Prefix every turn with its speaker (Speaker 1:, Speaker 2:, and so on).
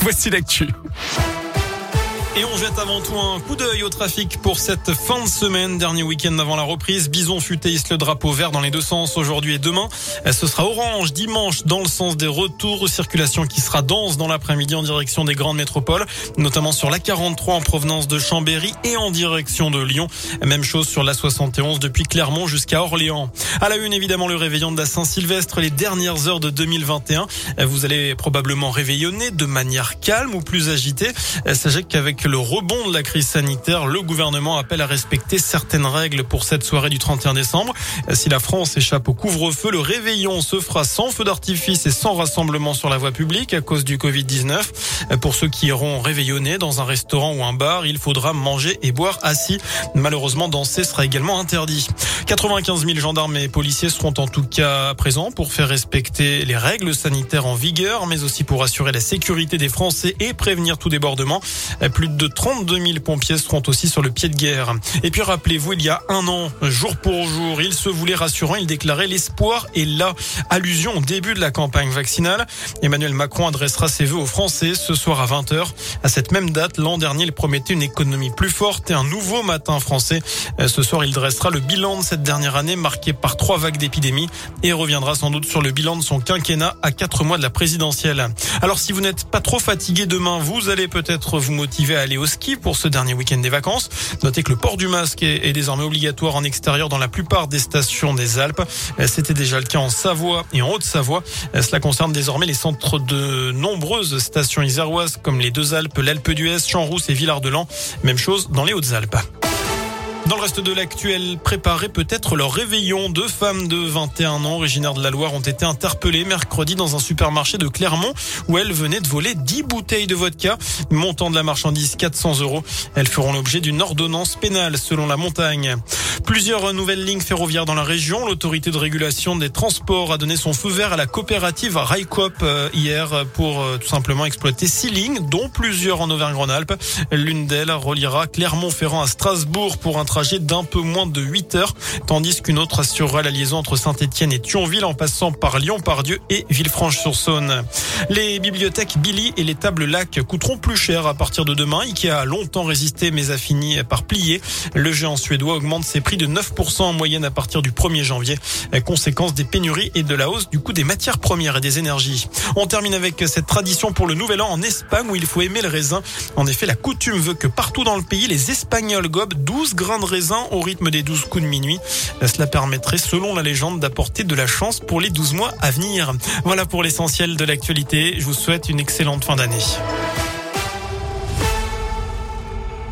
Speaker 1: Voici l'actu. Et on jette avant tout un coup d'œil au trafic pour cette fin de semaine, dernier week-end avant la reprise. Bison futé le drapeau vert dans les deux sens aujourd'hui et demain. Ce sera orange dimanche dans le sens des retours. Circulation qui sera dense dans l'après-midi en direction des grandes métropoles, notamment sur la 43 en provenance de Chambéry et en direction de Lyon. Même chose sur la 71 depuis Clermont jusqu'à Orléans. À la une, évidemment, le réveillon de la Saint-Sylvestre, les dernières heures de 2021. Vous allez probablement réveillonner de manière calme ou plus agitée. Sachez qu'avec le rebond de la crise sanitaire, le gouvernement appelle à respecter certaines règles pour cette soirée du 31 décembre. Si la France échappe au couvre-feu, le réveillon se fera sans feu d'artifice et sans rassemblement sur la voie publique à cause du Covid-19. Pour ceux qui iront réveillonner dans un restaurant ou un bar, il faudra manger et boire assis. Malheureusement, danser sera également interdit. 95 000 gendarmes et policiers seront en tout cas présents pour faire respecter les règles sanitaires en vigueur, mais aussi pour assurer la sécurité des Français et prévenir tout débordement. Plus de 32 000 pompiers seront aussi sur le pied de guerre. Et puis rappelez-vous, il y a un an, jour pour jour, il se voulait rassurant, il déclarait l'espoir et là, allusion au début de la campagne vaccinale. Emmanuel Macron adressera ses vœux aux Français ce soir à 20h. À cette même date, l'an dernier, il promettait une économie plus forte et un nouveau matin français. Ce soir, il dressera le bilan de cette dernière année marquée par trois vagues d'épidémie et reviendra sans doute sur le bilan de son quinquennat à quatre mois de la présidentielle. Alors si vous n'êtes pas trop fatigué demain, vous allez peut-être vous motiver aller au ski pour ce dernier week-end des vacances. Notez que le port du masque est, désormais obligatoire en extérieur dans la plupart des stations des Alpes. C'était déjà le cas en Savoie et en Haute-Savoie. Cela concerne désormais les centres de nombreuses stations iséroises comme les Deux Alpes, l'Alpe d'Huez, Champs-Rousse et Villard-de-Lans. Même chose dans les Hautes-Alpes. Dans le reste de l'actuel, préparer peut-être leur réveillon. Deux femmes de 21 ans, originaires de la Loire, ont été interpellées mercredi dans un supermarché de Clermont où elles venaient de voler 10 bouteilles de vodka, montant de la marchandise 400 euros. Elles feront l'objet d'une ordonnance pénale selon la montagne. Plusieurs nouvelles lignes ferroviaires dans la région. L'autorité de régulation des transports a donné son feu vert à la coopérative Railcoop euh, hier pour euh, tout simplement exploiter six lignes, dont plusieurs en Auvergne-Rhône-Alpes. L'une d'elles reliera Clermont-Ferrand à Strasbourg pour un trajet d'un peu moins de 8 heures, tandis qu'une autre assurera la liaison entre Saint-Etienne et Thionville en passant par Lyon-Pardieu et Villefranche-sur-Saône. Les bibliothèques Billy et les tables lac coûteront plus cher à partir de demain. Ikea a longtemps résisté mais a fini par plier. Le géant suédois augmente ses prix de 9% en moyenne à partir du 1er janvier, conséquence des pénuries et de la hausse du coût des matières premières et des énergies. On termine avec cette tradition pour le nouvel an en Espagne où il faut aimer le raisin. En effet, la coutume veut que partout dans le pays, les Espagnols gobent 12 grains de raisin au rythme des 12 coups de minuit. Cela permettrait, selon la légende, d'apporter de la chance pour les 12 mois à venir. Voilà pour l'essentiel de l'actualité. Je vous souhaite une excellente fin d'année.